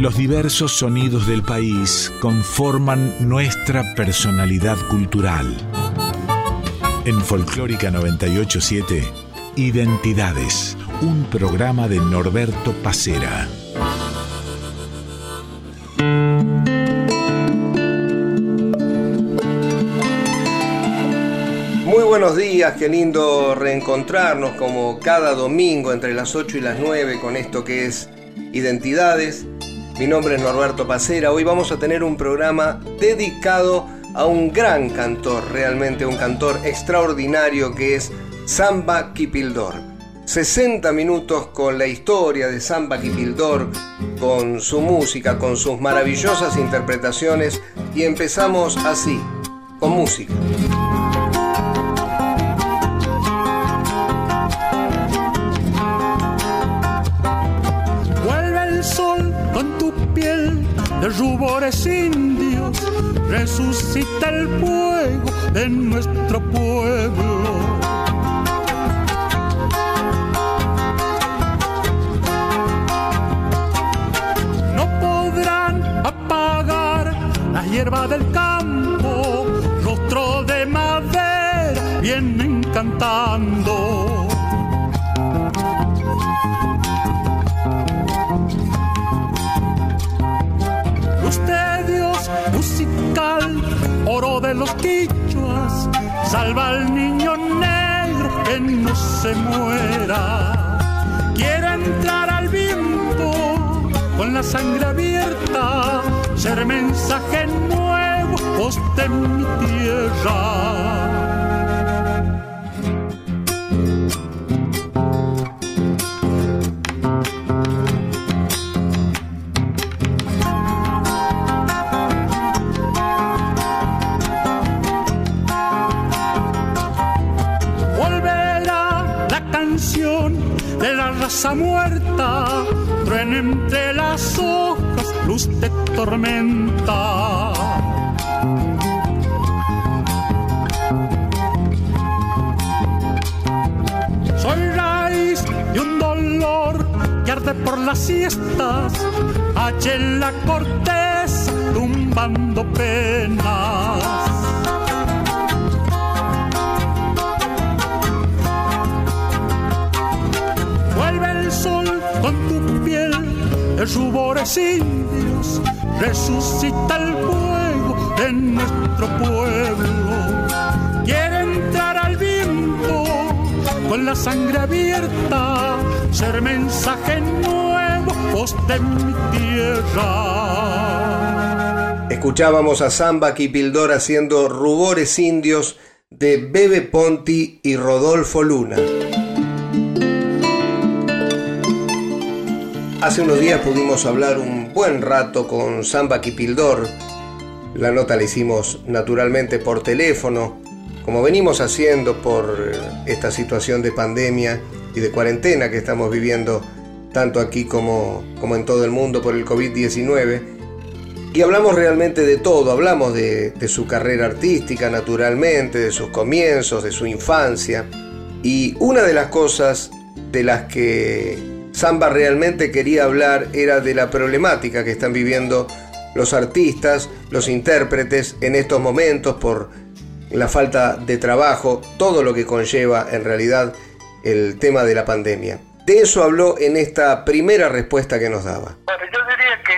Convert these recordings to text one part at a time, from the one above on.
Los diversos sonidos del país conforman nuestra personalidad cultural. En Folclórica 987, Identidades, un programa de Norberto Pacera. Muy buenos días, qué lindo reencontrarnos como cada domingo entre las 8 y las 9 con esto que es Identidades. Mi nombre es Norberto Pacera. Hoy vamos a tener un programa dedicado a un gran cantor, realmente un cantor extraordinario que es Samba Kipildor. 60 minutos con la historia de Samba Kipildor, con su música, con sus maravillosas interpretaciones y empezamos así, con música. Rubores indios, resucita el fuego de nuestro pueblo. No podrán apagar la hierba del campo, rostro de madera, vienen cantando. Los quichuas, salva al niño negro que no se muera. Quiere entrar al viento con la sangre abierta, ser mensaje nuevo, voz de mi tierra. Muerta, truena entre las hojas, luz de tormenta. Soy raíz de un dolor que arde por las siestas, allá en la corteza tumbando penas. Rubores indios, resucita el fuego de nuestro pueblo. Quiere entrar al viento con la sangre abierta, ser mensaje nuevo, voz de mi tierra. Escuchábamos a Samba Kipildor haciendo rubores indios de Bebe Ponti y Rodolfo Luna. Hace unos días pudimos hablar un buen rato con Samba Kipildor. La nota la hicimos naturalmente por teléfono, como venimos haciendo por eh, esta situación de pandemia y de cuarentena que estamos viviendo tanto aquí como, como en todo el mundo por el COVID-19. Y hablamos realmente de todo, hablamos de, de su carrera artística naturalmente, de sus comienzos, de su infancia. Y una de las cosas de las que Samba realmente quería hablar era de la problemática que están viviendo los artistas, los intérpretes en estos momentos por la falta de trabajo, todo lo que conlleva en realidad el tema de la pandemia. De eso habló en esta primera respuesta que nos daba. Bueno, yo diría que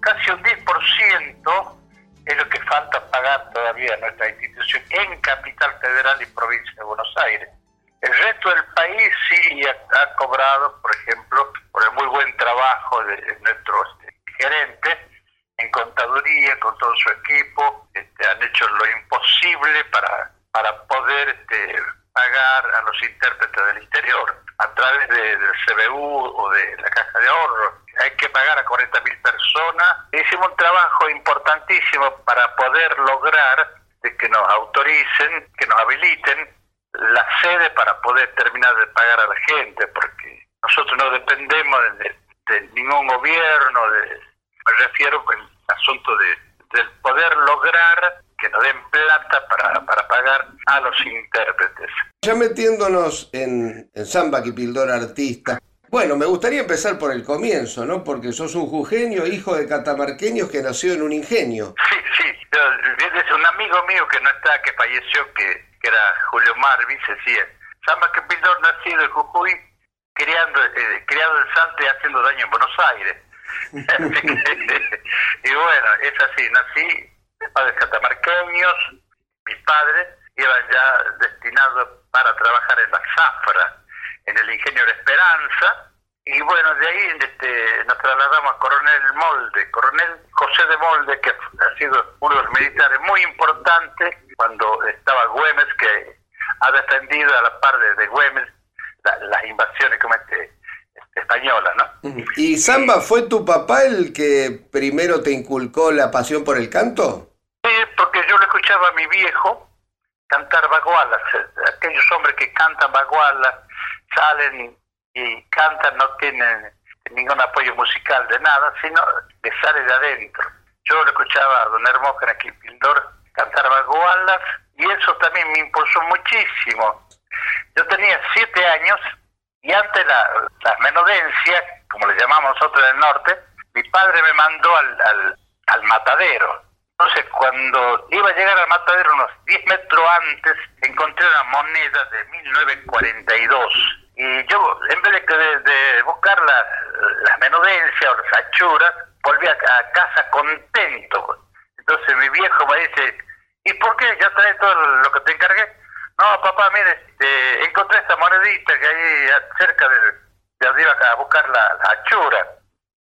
casi un 10% es lo que falta pagar todavía a nuestra institución en Capital Federal y Provincia de Buenos Aires. El resto del país sí ha, cobrado, por ejemplo, por el muy buen trabajo de, nuestro este, gerente en contaduría con todo su equipo, este, han hecho lo imposible para, para poder este, pagar a los intérpretes del interior a través del CBU o de la Caja de Ahorro. Hay que pagar a 40.000 personas. Hicimos un trabajo importantísimo para poder lograr de que nos autoricen, que nos habiliten la sede para poder terminar de pagar a la gente, porque nosotros no dependemos de, ningún gobierno, de, me refiero al asunto de, del poder lograr que nos den plata para, para pagar a los intérpretes. Ya metiéndonos en, en Samba Kipildor Artista, Bueno, me gustaría empezar por el comienzo, ¿no? Porque sos un jujeño, hijo de catamarqueños que nació en un ingenio. Sí, sí. Es un amigo mío que no está, que falleció, que, era Julio Marvis, decía, Samba que Pildor nacido en Jujuy, criando, eh, criado en Salta y haciendo daño en Buenos Aires. y bueno, es así, nací padres catamarqueños, mis padres iban ya destinados para trabajar en la zafra, en el ingenio de Esperanza, y bueno, de ahí este, nos trasladamos a Coronel Molde, Coronel José de Molde, que ha sido uno de los militares muy importantes cuando estaba Güemes, que ha defendido a la par de, Güemes las invasiones como este, españolas, ¿no? ¿Y Samba fue tu papá el que primero te inculcó la pasión por el canto? Sí, porque yo le escuchaba a mi viejo cantar bagualas, aquellos hombres que cantan bagualas, salen y cantan, no tienen ningún apoyo musical de nada, sino que sale de adentro. Yo lo escuchaba a don Hermógenes Pildor cantar bagualas y eso también me impulsó muchísimo. Yo tenía siete años y ante la, la menodencia, como le llamamos nosotros en el norte, mi padre me mandó al, al, al matadero. Entonces, cuando iba a llegar al matadero unos 10 metros antes, encontré una moneda de 1942 y yo, en vez de, de buscar la, la, menudencia o las achuras, volví a, casa contento. Entonces mi viejo me dice, ¿y por qué ya traes todo lo que te encargué? No, papá, mire, este, encontré esta monedita que hay cerca de, de donde iba a buscar la, la.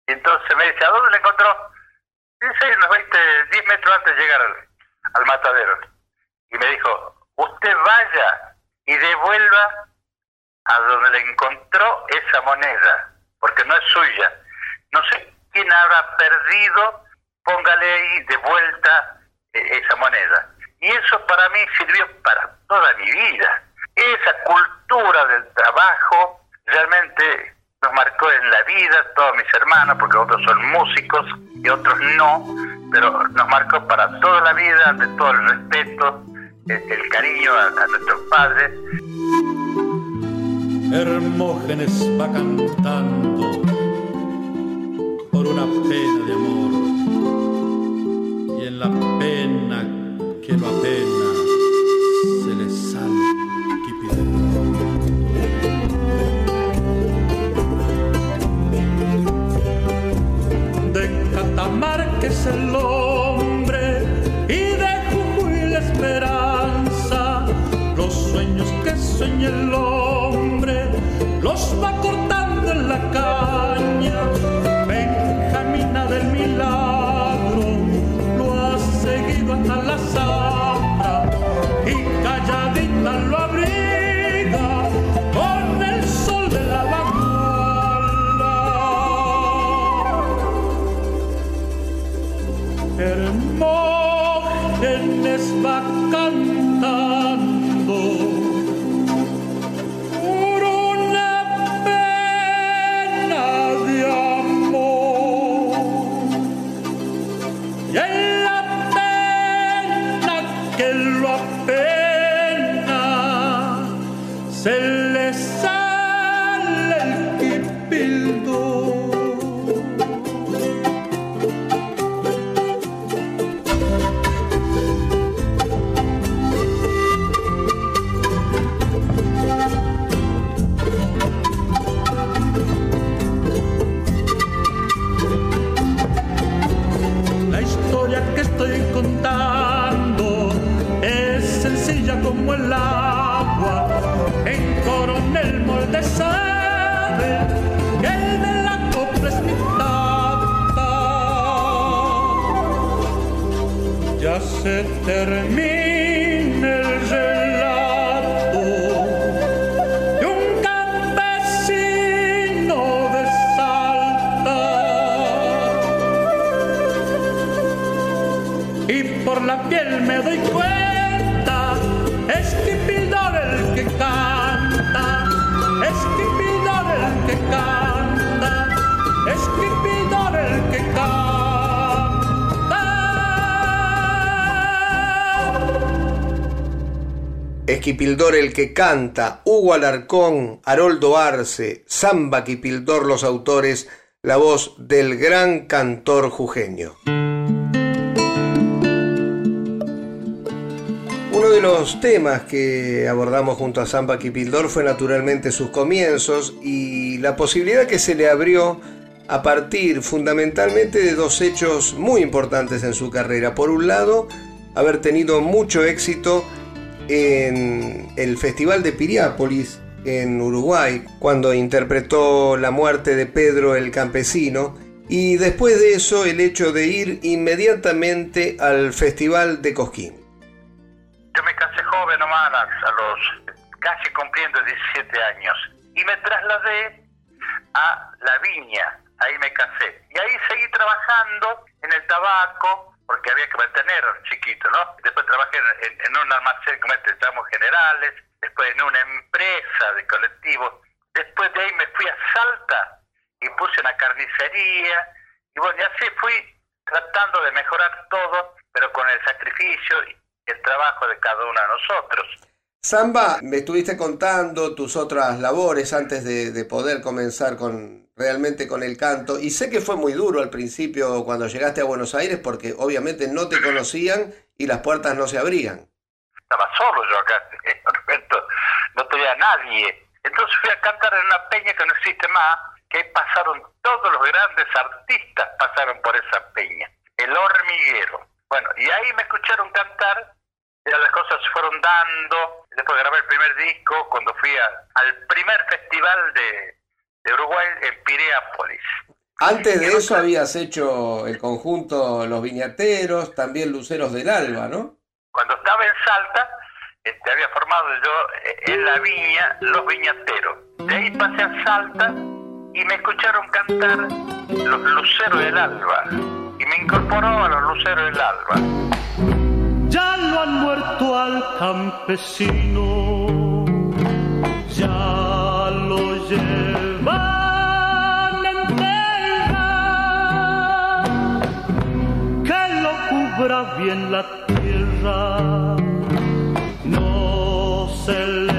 Y entonces me dice, ¿a dónde la encontró? Dice, unos 20, 10 metros antes de llegar al matadero. Y me dijo, usted vaya y devuelva a donde le encontró esa moneda, porque no es suya. No sé quién habrá perdido, póngale ahí de vuelta eh, esa moneda. Y eso para mí sirvió para toda mi vida. Esa cultura del trabajo realmente nos marcó en la vida, todos mis hermanos, porque otros son músicos y otros no, pero nos marcó para toda la vida, de todo el respeto, el, cariño a nuestros padres. Hermógenes va cantando por una pena de amor. Y en la pena que lo apena se le sale De Catamarca es el hombre y de Jujuy la esperanza, los sueños que sueña el hombre los va cortando en la caña. Benjamina del milagro Esquipildor el que canta, Hugo Alarcón, Haroldo Arce, Zamba Quipildor los autores, la voz del gran cantor jujeño. Uno de los temas que abordamos junto a Zamba Quipildor fue naturalmente sus comienzos y la posibilidad que se le abrió a partir fundamentalmente de dos hechos muy importantes en su carrera. Por un lado, haber tenido mucho éxito en el Festival de Piriápolis en Uruguay, cuando interpretó La muerte de Pedro el Campesino, y después de eso el hecho de ir inmediatamente al Festival de Cosquín. Yo me casé joven nomás, a los casi cumpliendo 17 años, y me trasladé a La Viña, ahí me casé. Y ahí seguí trabajando en el tabaco, porque había que mantener chiquito, ¿no? Después trabajé en, un almacén como este, estamos generales, después en una empresa de colectivos. Después de ahí me fui a Salta y puse una carnicería. Y bueno, y así fui tratando de mejorar todo, pero con el sacrificio y el trabajo de cada uno de nosotros. Samba, me estuviste contando tus otras labores antes de poder comenzar con, realmente con el canto. Y sé que fue muy duro al principio cuando llegaste a Buenos Aires porque obviamente no te conocían y las puertas no se abrían. Estaba solo yo acá, no tenía nadie. Entonces fui a cantar en una peña que no existe más, que pasaron todos los grandes artistas pasaron por esa peña. El hormiguero. Bueno, y ahí me escucharon cantar, y las cosas se fueron dando. Después grabé el primer disco, cuando fui al primer festival de, de Uruguay en Piriápolis. Antes de eso habías hecho el conjunto Los Viñateros, también Luceros del Alba, ¿no? Cuando estaba en Salta, este, había formado yo eh, en la viña Los Viñateros. De ahí pasé a Salta y me escucharon cantar Los Luceros del Alba. Y me incorporó a los Luceros del Alba. Lo han muerto al campesino, ya lo llevan bien la tierra, no se les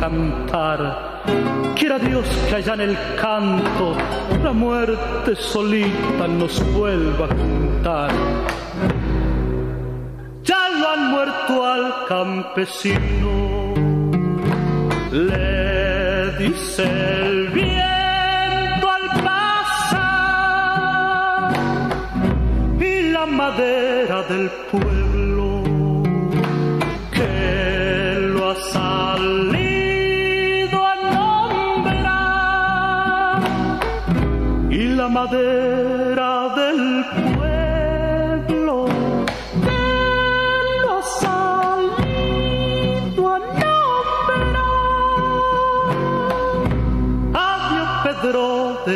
cantar. Quiera Dios que allá en el canto la muerte solita nos vuelva a juntar. Ya lo han muerto al campesino, dice el viento al pasar y la madera del pueblo madera que lo ha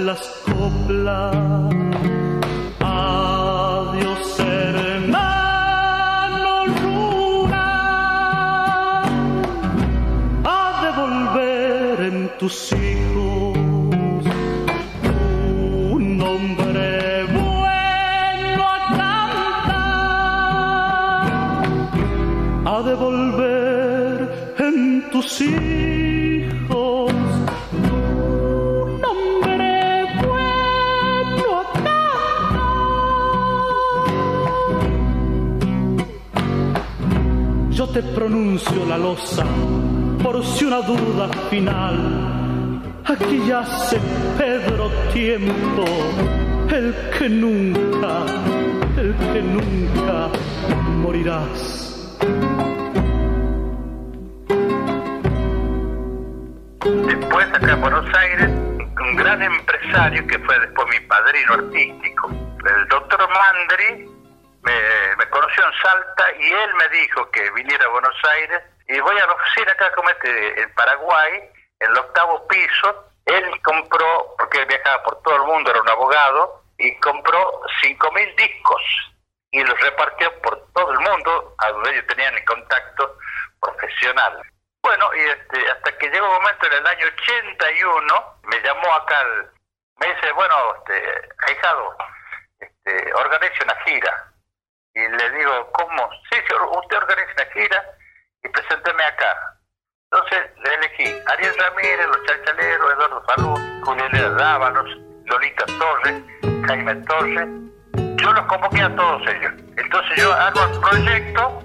las coplas. Adiós, hermano rural, a devolver en tus hijos un nombre bueno a cantar, a devolver en tus hijos te pronuncio la losa por si una duda final. Aquí yace Pedro tiempo, el que nunca, el que nunca morirás. Después acá en Buenos Aires, un gran empresario que fue después mi padrino artístico, el doctor Mandri, me, me conoció en Salta y él me dijo que viniera a Buenos Aires y voy a la oficina acá como este, en Paraguay, en el octavo piso, él compró, porque él viajaba por todo el mundo, era un abogado, y compró 5.000 discos y los repartió por todo el mundo, a donde ellos tenían el contacto profesional. Bueno, y este, hasta que llegó un momento en el año 81, me llamó acá, el- me dice, bueno, este, este, organice una gira. Y le digo, ¿cómo? Sí, sí, usted organiza una gira y presénteme acá. Entonces le elegí Ariel Ramírez, Los Chachaleros, Eduardo Salud, Julián Dávalos, Lolita Torres, Jaime Torres. Yo los convoqué a todos ellos. Entonces yo hago el proyecto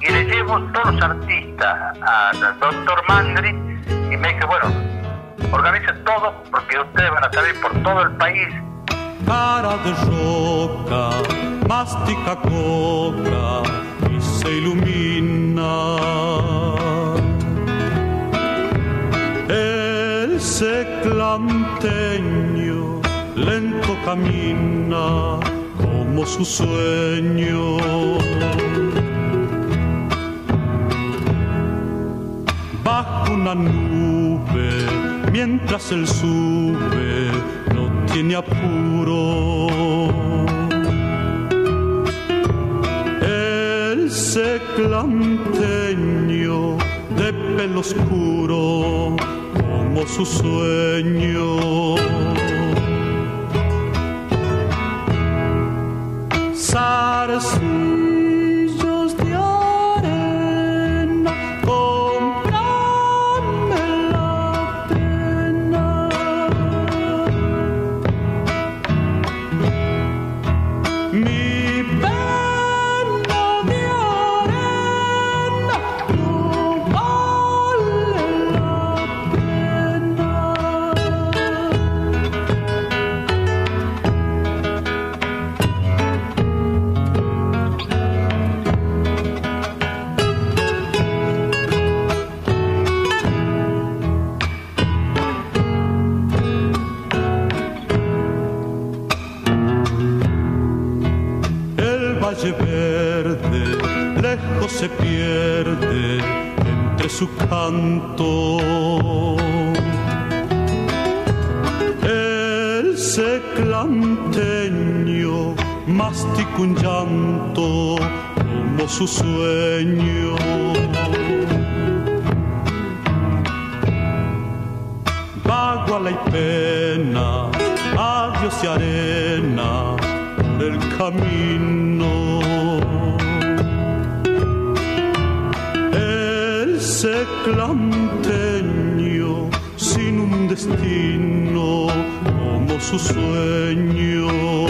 y le llevo todos los artistas al doctor Mandri y me dice, bueno, organice todo porque ustedes van a salir por todo el país cara de roca, mastica coca y se ilumina. El seclanteño lento camina como su sueño. bajo una nube, mientras él sube, no tiene apuro. Seclanteño de pelo oscuro, como su sueño. Se pierde entre su canto. El seclanteño mastica un llanto como su sueño. Vaguala y pena, adiós y arena por el camino. Seclanteño sin un destino como su sueño.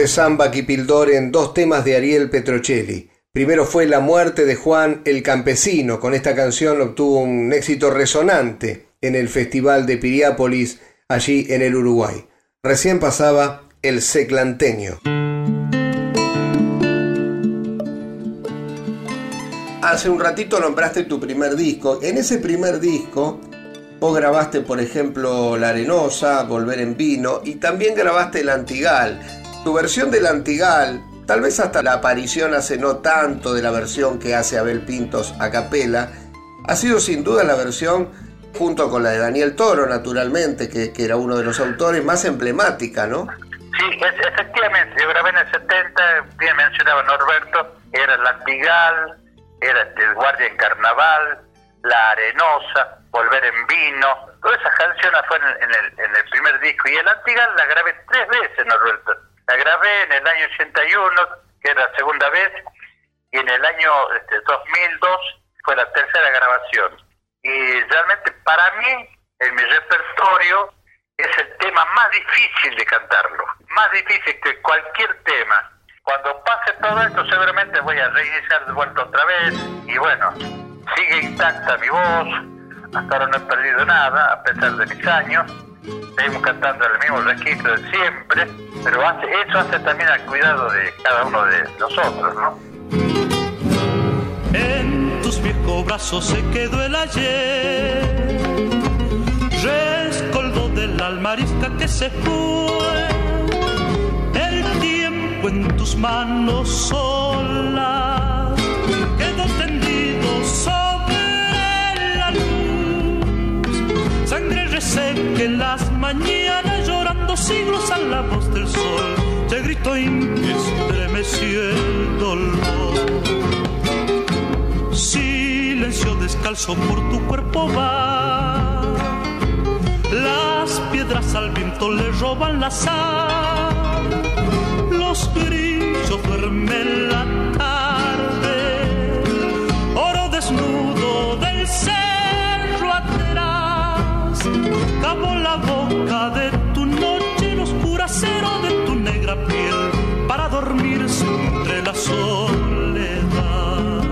De Samba Kipildor en dos temas de Ariel Petrocelli. Primero fue La muerte de Juan el Campesino. Con esta canción obtuvo un éxito resonante en el Festival de Piriápolis, allí en el Uruguay. Recién pasaba El Seclanteño. Hace un ratito nombraste tu primer disco. En ese primer disco vos grabaste, por ejemplo, La Arenosa, Volver en Vino y también grabaste El Antigal. Tu versión del Antigal, tal vez hasta la aparición hace no tanto de la versión que hace Abel Pintos a capela, ha sido sin duda la versión, junto con la de Daniel Toro, naturalmente, que, era uno de los autores más emblemática, ¿no? Sí, efectivamente, yo grabé en el 70, bien mencionaba Norberto, era el Antigal, era el Guardia en Carnaval, La Arenosa, Volver en Vino, todas esas canciones fueron en el, en el primer disco y el Antigal la grabé tres veces, Norberto la grabé en el año 81, que era la segunda vez, y en el año 2002 este, fue la tercera grabación. Y realmente para mí, en mi repertorio, es el tema más difícil de cantarlo, más difícil que cualquier tema. Cuando pase todo esto seguramente voy a reiniciar de vuelta otra vez y bueno, sigue intacta mi voz, hasta ahora no he perdido nada a pesar de mis años seguimos cantando el mismo registro de siempre, pero eso hace también al cuidado de cada uno de nosotros, ¿no? En tus viejos brazos se quedó el ayer, rescoldo de la almarisca que se fue, el tiempo en tus manos solas. Quedó tendido sobre la luz, sangre reseca en las mañana llorando siglos a la voz del sol, te grito estremeció el dolor. Silencio descalzo por tu cuerpo va, las piedras al viento le roban la sal, los grillos duermen la tarde, oro desnudo del cerro atrás, cabo la voz de soledad.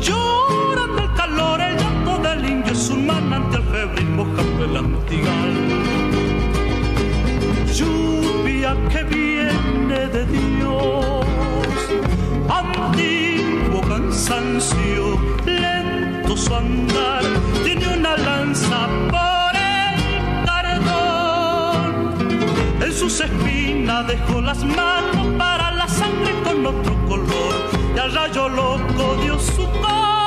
Llorando el calor, el llanto del indio es un manantial febril mojando el antigal. Lluvia que viene de Dios, antiguo cansancio, lento su andar, tiene una lanza sus espinas dejó las manos para sangre con otro color y rayo loco dio su corazón.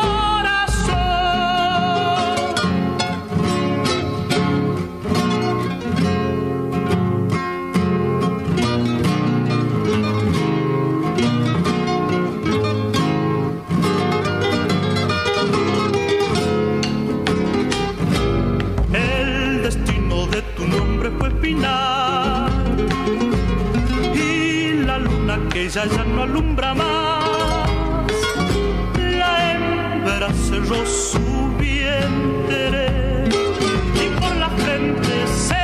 Ella ya no alumbra más. La hembra cerró su vientre y por la frente se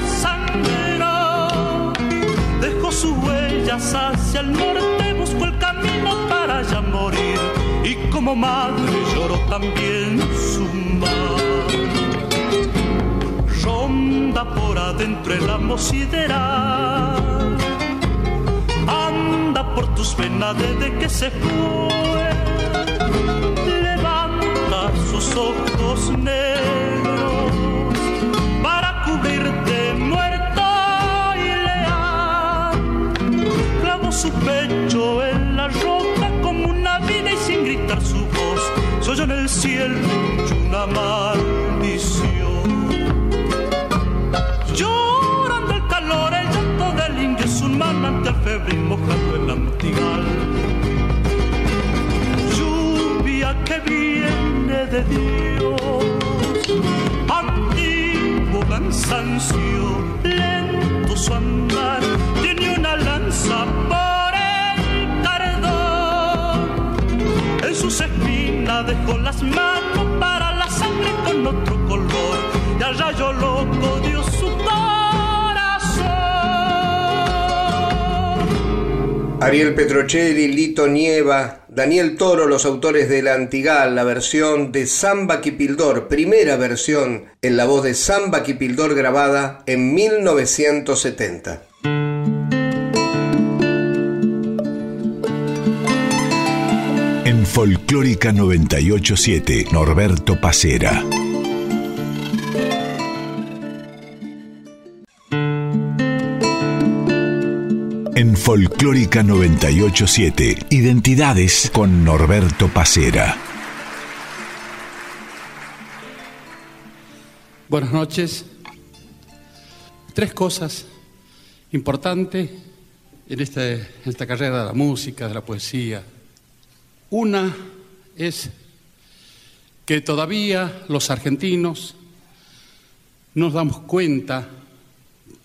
desangró. Dejó sus huellas hacia el norte, buscó el camino para ya morir. Y como madre lloró también su mar. Ronda por adentro el amo sideral tus venas desde que se fue. Levanta sus ojos negros para cubrirte muerto y leal. Clavo su pecho en la roca como una vida y sin gritar su voz. Soy yo en el cielo una maldición. Manantial febril mojado Lluvia que viene de Dios, antiguo cansancio, lento su andar, tiene una lanza por el cardón. En sus espinas dejó las manos para la sangre con otro color, y al rayo loco Ariel Petrocelli, Lito Nieva, Daniel Toro, los autores de La Antigal, la versión de Samba Kipildor, primera versión en la voz de Samba Kipildor grabada en 1970. En Folclórica 987, Norberto Pacera. En Folclórica 987, Identidades con Norberto Pacera. Buenas noches. Tres cosas importantes en, este, en esta carrera de la música, de la poesía. Una es que todavía los argentinos nos damos cuenta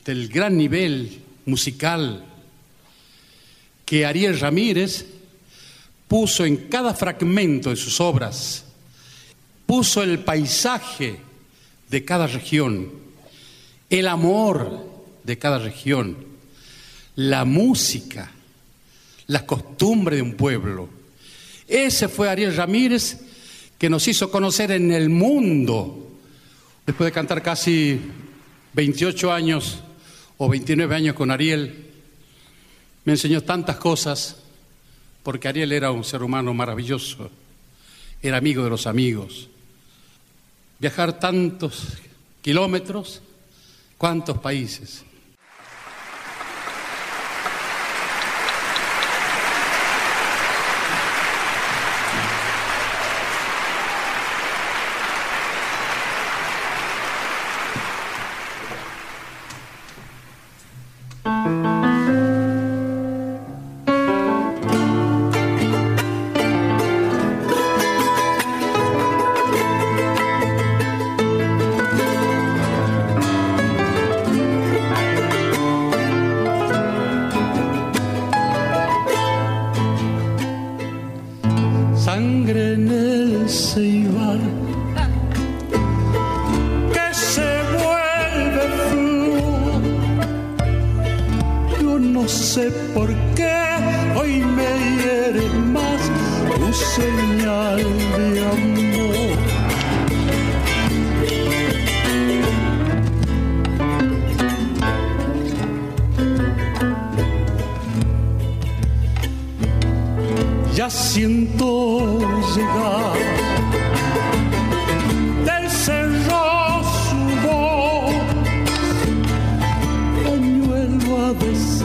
del gran nivel musical que Ariel Ramírez puso en cada fragmento de sus obras, puso el paisaje de cada región, el amor de cada región, la música, la costumbre de un pueblo. Ese fue Ariel Ramírez que nos hizo conocer en el mundo, después de cantar casi 28 años o 29 años con Ariel, me enseñó tantas cosas, porque Ariel era un ser humano maravilloso, era amigo de los amigos. Viajar tantos kilómetros, cuántos países. this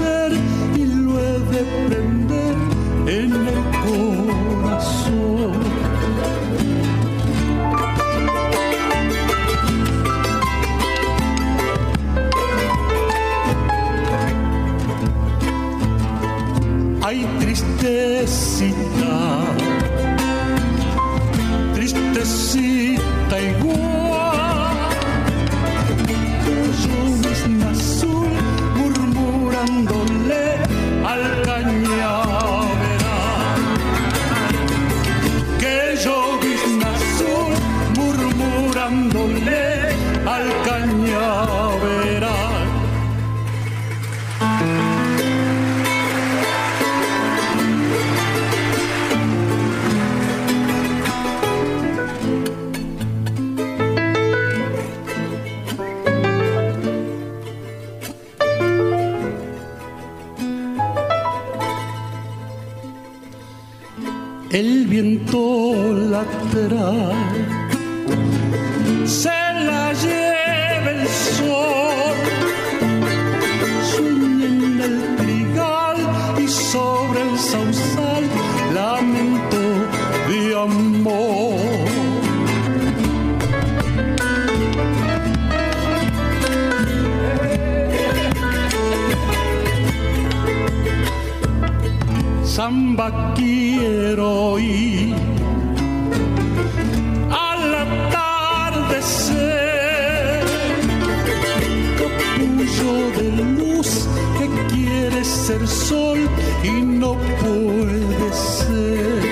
quieres ser sol y no puedes ser.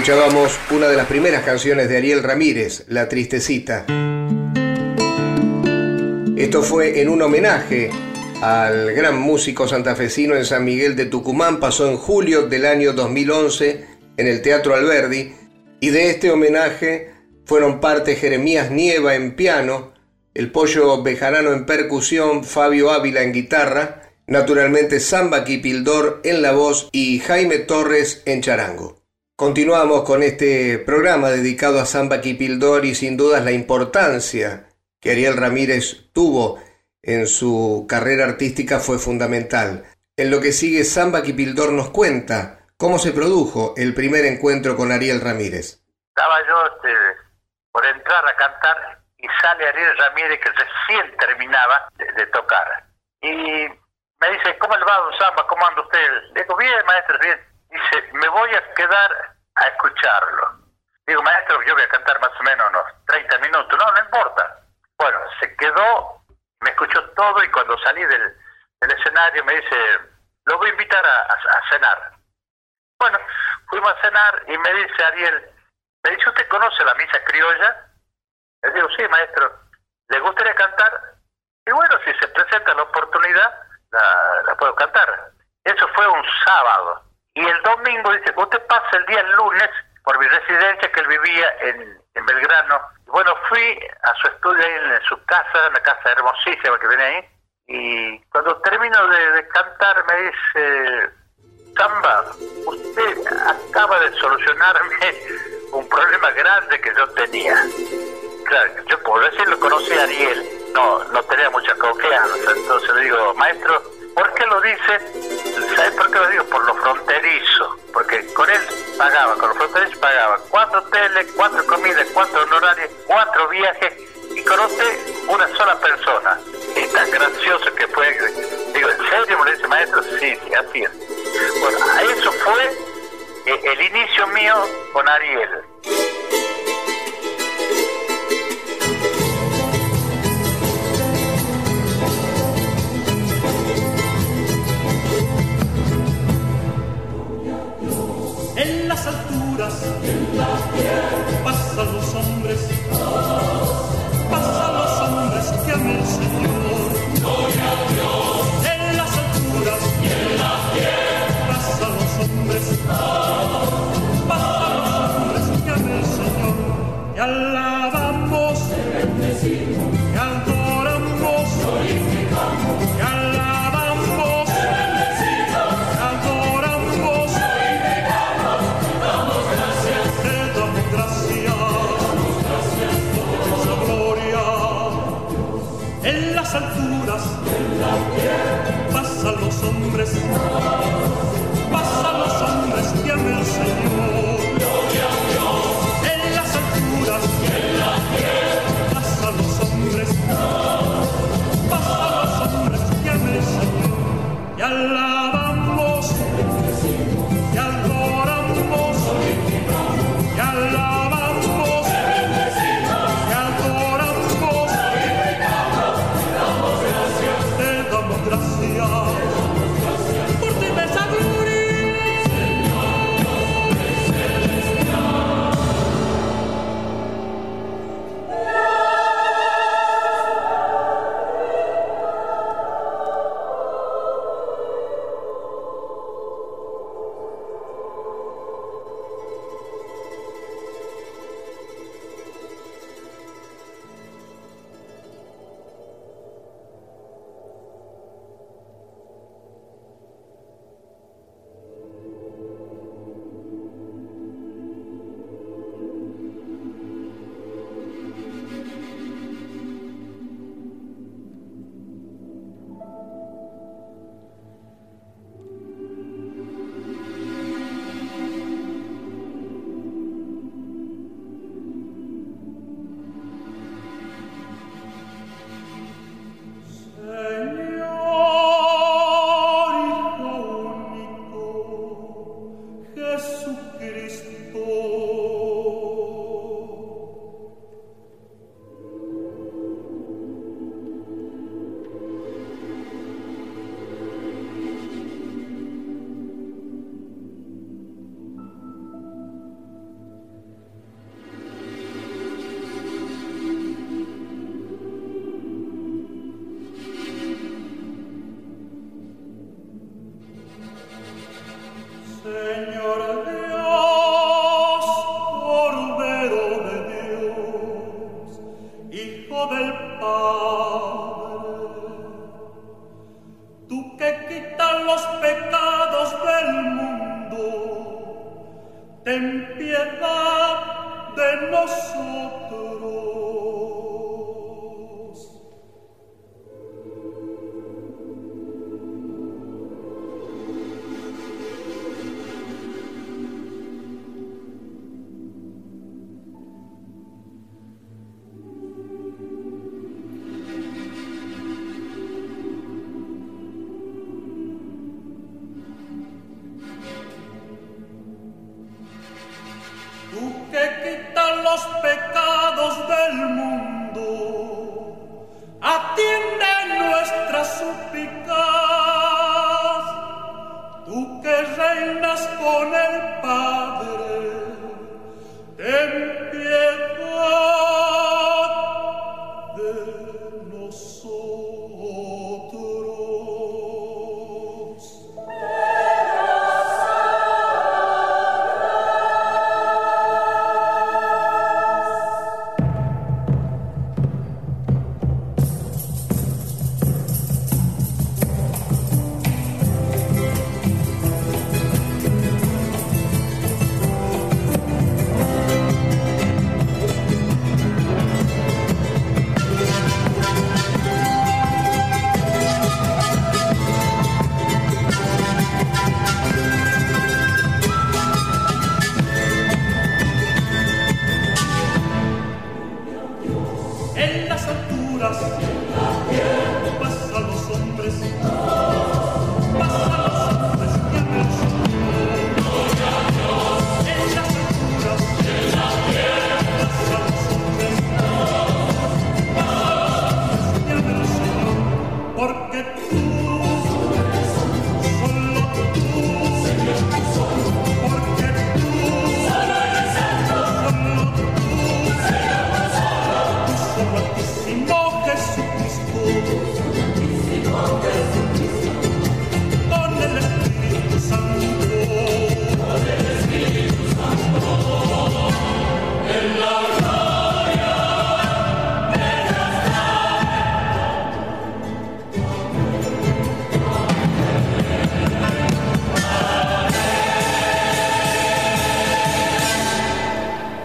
Escuchábamos una de las primeras canciones de Ariel Ramírez, La Tristecita. Esto fue en un homenaje al gran músico santafesino en San Miguel de Tucumán. Pasó en julio del año 2011 en el Teatro Alberdi. Y de este homenaje fueron parte Jeremías Nieva en piano, el Pollo Bejarano en percusión, Fabio Ávila en guitarra, naturalmente Samba Kipildor en la voz y Jaime Torres en charango. Continuamos con este programa dedicado a Samba Kipildor y sin dudas la importancia que Ariel Ramírez tuvo en su carrera artística fue fundamental. En lo que sigue, Samba Kipildor nos cuenta cómo se produjo el primer encuentro con Ariel Ramírez. Estaba yo este, por entrar a cantar y sale Ariel Ramírez que recién terminaba de, tocar. Y me dice, ¿cómo le va, don Samba? ¿Cómo anda usted? Le digo, bien, maestro, bien. Me voy a quedar a escucharlo. Digo, maestro, yo voy a cantar más o menos unos 30 minutos. No, no importa. Bueno, se quedó, me escuchó todo y cuando salí del, escenario me dice, lo voy a invitar a, a, cenar. Bueno, fuimos a cenar y me dice Ariel, me dice, ¿usted conoce la misa criolla? Le digo, sí, maestro. ¿Le gustaría cantar? Y bueno, si se presenta la oportunidad, la puedo cantar. Eso fue un sábado. Y el domingo dice, usted pasa el día lunes por mi residencia que él vivía en, en Belgrano. Bueno, fui a su estudio ahí en, su casa, una casa hermosísima que viene ahí. Y cuando termino de, de cantar me dice, Samba, usted acaba de solucionarme un problema grande que yo tenía. Claro, yo por decirlo conocí a Ariel, no, no tenía mucha confianza, entonces le digo, maestro, ¿por qué lo dice? ¿Sabe por qué lo digo? Por lo fronterizo, porque con él pagaba, con los fronterizos pagaba cuatro hoteles, cuatro comidas, cuatro honorarios, cuatro viajes, y conoce una sola persona. Y tan gracioso que fue, digo, ¿en serio? Me dice maestro, sí, sí, así es. Bueno, eso fue eh, el inicio mío con Ariel. En las alturas, en la tierra, pasan los hombres, pasan los hombres que aman al Señor. Gloria a Dios. En las alturas, y en la tierra, pasan los hombres,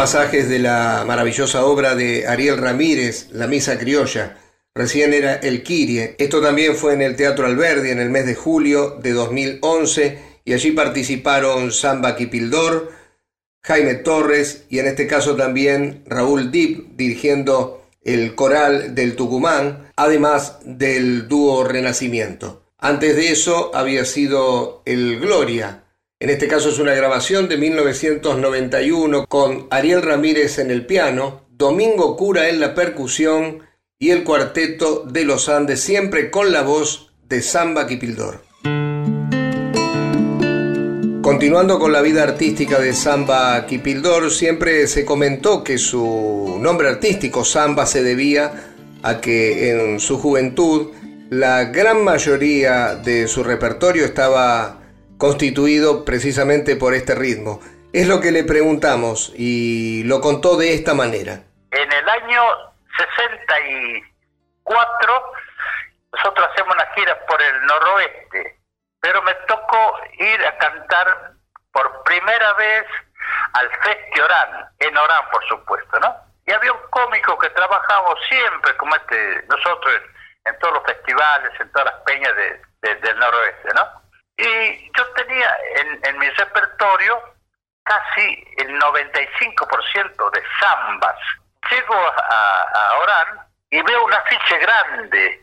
Pasajes de la maravillosa obra de Ariel Ramírez, La Misa Criolla. Recién era El Kirie. Esto también fue en el Teatro Alberdi en el mes de julio de 2011 y allí participaron Samba Kipildor, Jaime Torres y en este caso también Raúl Dip dirigiendo el coral del Tucumán, además del dúo Renacimiento. Antes de eso había sido el Gloria. En este caso es una grabación de 1991 con Ariel Ramírez en el piano, Domingo Cura en la percusión y el cuarteto de los Andes, siempre con la voz de Samba Kipildor. Continuando con la vida artística de Samba Kipildor, siempre se comentó que su nombre artístico, Samba, se debía a que en su juventud la gran mayoría de su repertorio estaba constituido precisamente por este ritmo. Es lo que le preguntamos y lo contó de esta manera. En el año 64 nosotros hacemos una gira por el noroeste, pero me tocó ir a cantar por primera vez al Festi Orán, en Orán por supuesto, ¿no? Y había un cómico que trabajamos siempre, como este, nosotros en todos los festivales, en todas las peñas del noroeste, ¿no? Y yo tenía en, en mi repertorio casi el 95% de zambas. Llego a, Orán y veo un afiche grande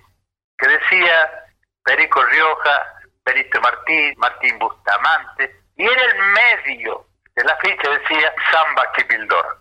que decía Perico Rioja, Perito Martín, Martín Bustamante, y en el medio del afiche decía Samba Kipildor.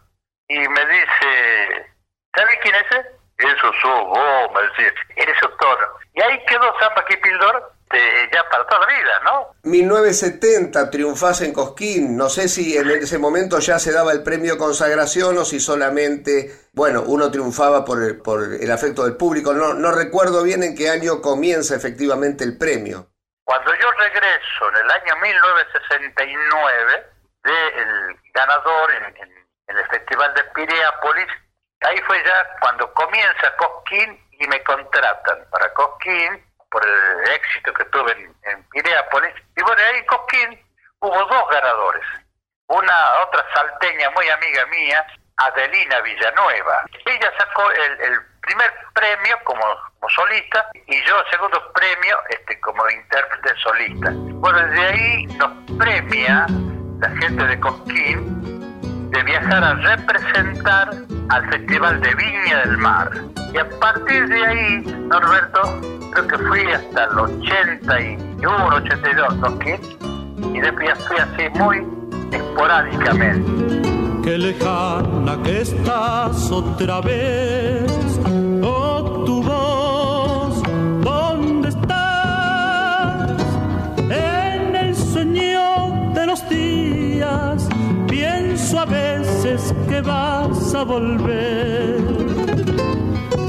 Y me dice, ¿sabes quién es ese? Eso sos vos, me decía, eres autor. Y ahí quedó Samba Kipildor de, ya para toda la vida, ¿no? 1970 triunfás en Cosquín. No sé si en ese momento ya se daba el premio consagración o si solamente, bueno, uno triunfaba por el, por el afecto del público. No, no recuerdo bien en qué año comienza efectivamente el premio. Cuando yo regreso en el año 1969 del ganador en, en, en el Festival de Piriápolis, ahí fue ya cuando comienza Cosquín y me contratan para Cosquín por el éxito que tuve en, en Piriápolis. Y bueno, ahí en Cosquín hubo dos ganadores. Una otra salteña muy amiga mía, Adelina Villanueva. Ella sacó el, el primer premio como, como, solista y yo el segundo premio este, como intérprete solista. Bueno, desde ahí nos premia la gente de Cosquín de viajar a representar al Festival de Viña del Mar. Y a partir de ahí, Norberto, creo que fui hasta el 81, 82 Cosquín y después fui así muy esporádicamente. Qué lejana que estás otra vez, oh tu voz, ¿dónde estás? En el sueño de los días, pienso a veces que vas a volver.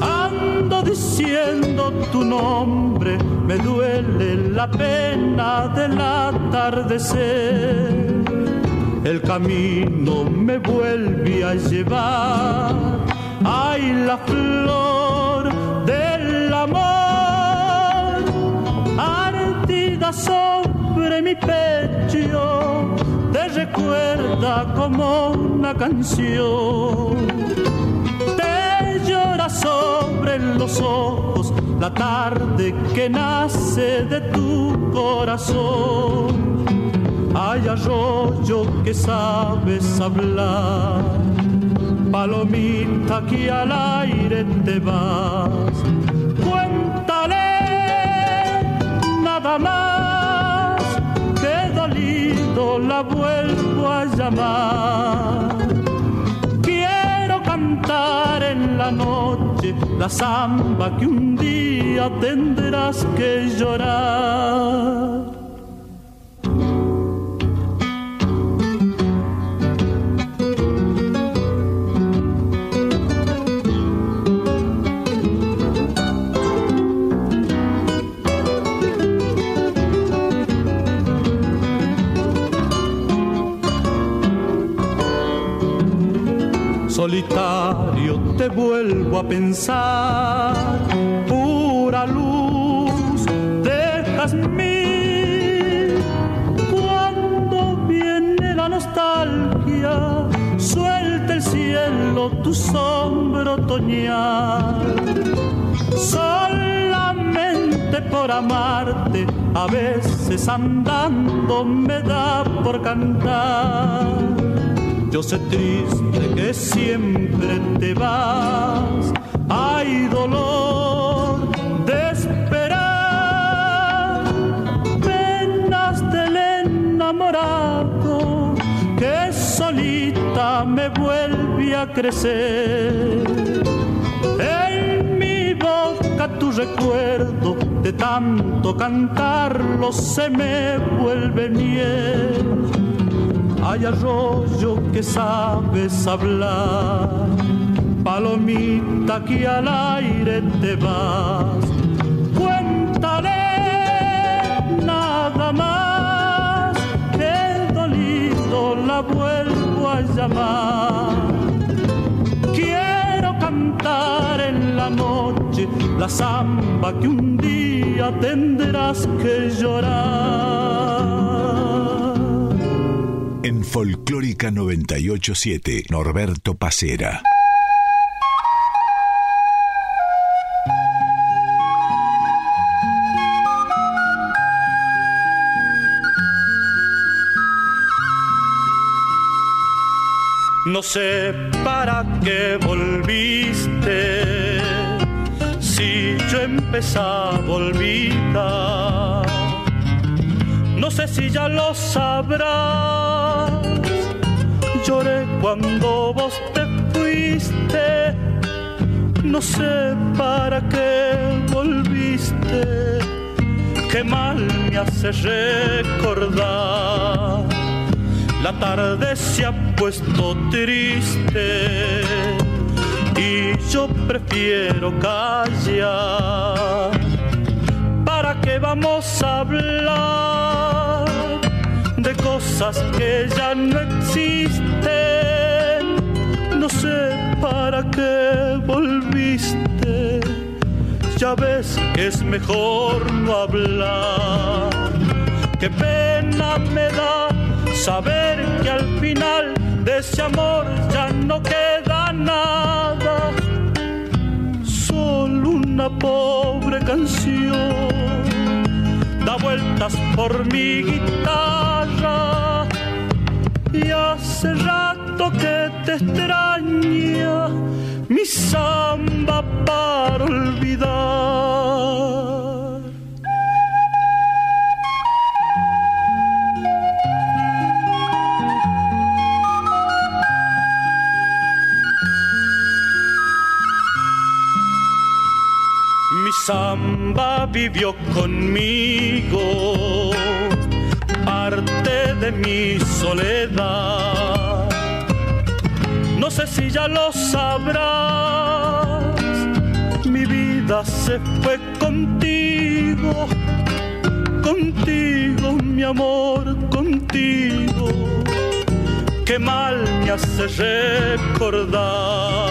Ando diciendo tu nombre, me duele la pena del atardecer el camino me vuelve a llevar. Ay, la flor del amor, ardida sobre mi pecho, te recuerda como una canción. Te llora sobre los ojos la tarde que nace de tu corazón hay arroyo que sabes hablar, palomita que al aire te vas. Cuéntale nada más, la vuelvo a llamar. Quiero cantar en la noche la samba que un día tendrás que llorar. Solitario te vuelvo a pensar, pura luz de jazmín. Cuando viene la nostalgia, suelta el cielo tu sombra otoñal. Solamente por amarte, a veces andando me da por cantar. Yo sé triste que siempre te vas, hay dolor de esperar, penas del enamorado que solita me vuelve a crecer. En mi boca tu recuerdo de tanto cantarlo se me vuelve miel. Hay arroyo que sabes hablar, palomita que al aire te vas. Cuéntale nada más, que dolido la vuelvo a llamar. Quiero cantar en la noche la samba que un día tendrás que llorar. En Folclórica 987, Norberto Pacera. No sé para qué volviste, si yo empezaba a olvidar. No sé si ya lo sabrás. Cuando vos te fuiste. No sé para qué volviste. Qué mal me hace recordar. La tarde se ha puesto triste y yo prefiero callar. ¿Para qué vamos a hablar de cosas que ya no existen? Para qué volviste. Ya ves que es mejor no hablar. Qué pena me da saber que al final de ese amor ya no queda nada, solo una pobre canción da vueltas por mi guitarra y hace rato que te extraña mi samba para olvidar. Mi samba vivió conmigo, parte de mi soledad. Sé si ya lo sabrás, mi vida se fue contigo, contigo, mi amor, contigo. Qué mal me hace recordar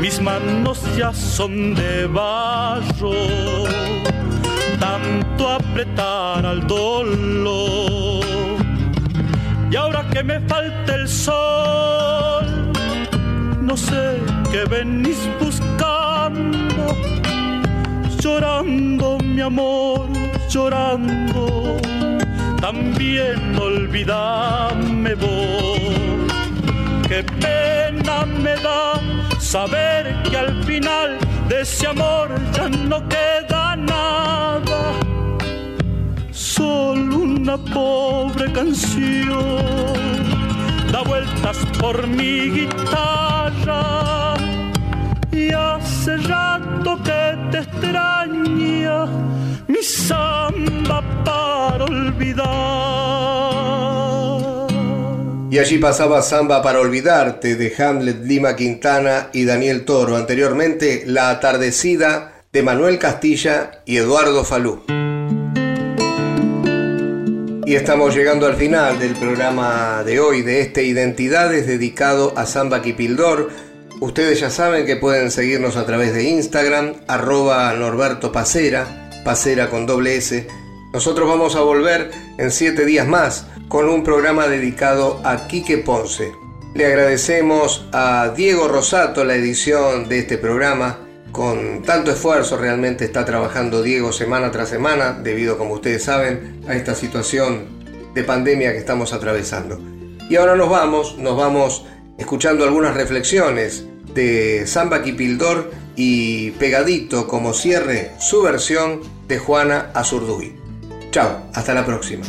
mis manos ya son de barro, tanto apretar al dolor. Y ahora que me falta el sol, no sé qué venís buscando, llorando mi amor, llorando. También olvidame vos, qué pena me da saber que al final de ese amor ya no queda nada, solo una pobre canción da vueltas por mi guitarra mi samba para olvidar. Y allí pasaba Samba para olvidarte de Hamlet Lima Quintana y Daniel Toro. Anteriormente, La atardecida de Manuel Castilla y Eduardo Falú. Y estamos llegando al final del programa de hoy, de este Identidades dedicado a Samba Kipildor. Ustedes ya saben que pueden seguirnos a través de Instagram, arroba Norberto Pacera, Pacera con doble S. Nosotros vamos a volver en siete días más con un programa dedicado a Quique Ponce. Le agradecemos a Diego Rosato la edición de este programa. Con tanto esfuerzo realmente está trabajando Diego semana tras semana, debido, como ustedes saben, a esta situación de pandemia que estamos atravesando. Y ahora nos vamos, nos vamos escuchando algunas reflexiones de Samba Kipildor y pegadito como cierre su versión de Juana Azurduy. Chao, hasta la próxima.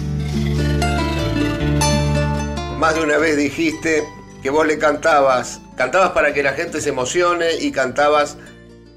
Más de una vez dijiste que vos le cantabas, cantabas para que la gente se emocione y cantabas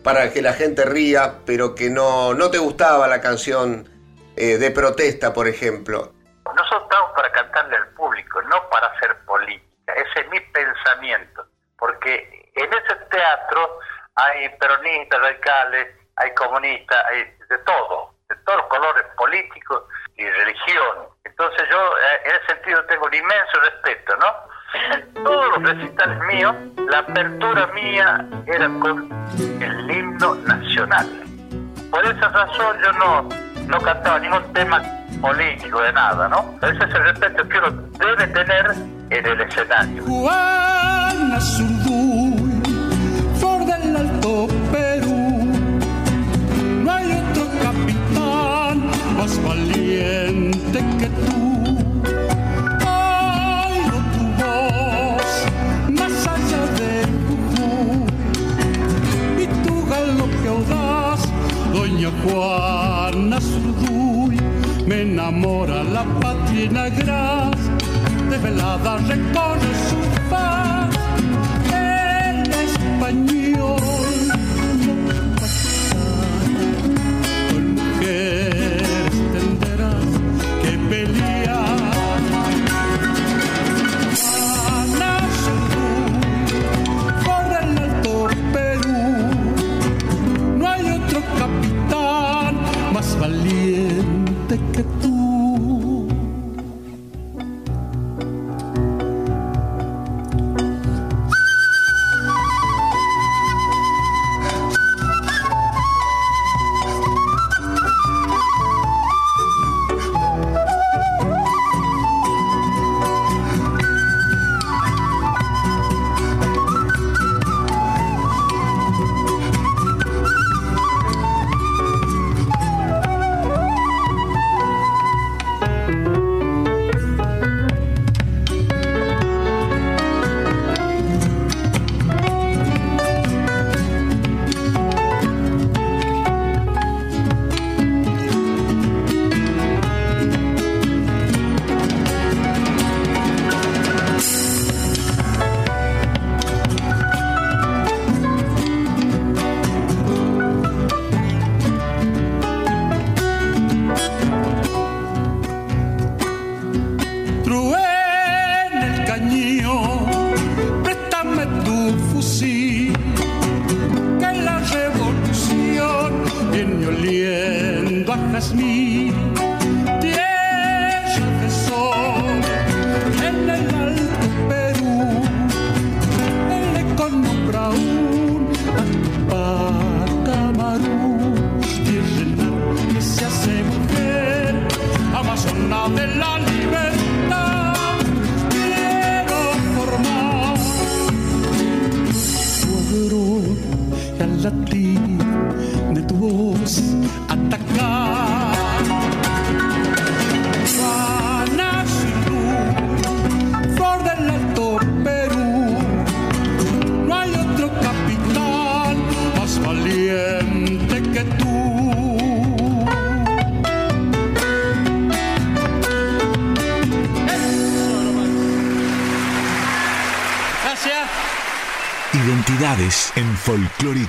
para que la gente ría, pero que no, no te gustaba la canción eh, de protesta, por ejemplo. Nosotros estamos para cantarle al público, no para hacer política. Ese es mi pensamiento. Porque en ese teatro hay peronistas, radicales, hay comunistas, hay de todo, de todos los colores políticos y religión. Entonces yo eh, en ese sentido tengo un inmenso respeto, ¿no? Todos los recitales míos, la apertura mía era con el himno nacional. Por esa razón yo no, no cantaba ningún tema político de nada, ¿no? Ese es el respeto que uno debe tener en el escenario. Juana Zurduy, valiente que tú. Oigo tu voz más allá de Jujuy y tu galope audaz, doña Juana Zurduy, me enamora la patria gras, de velada recorre su paz, el español. Con mujeres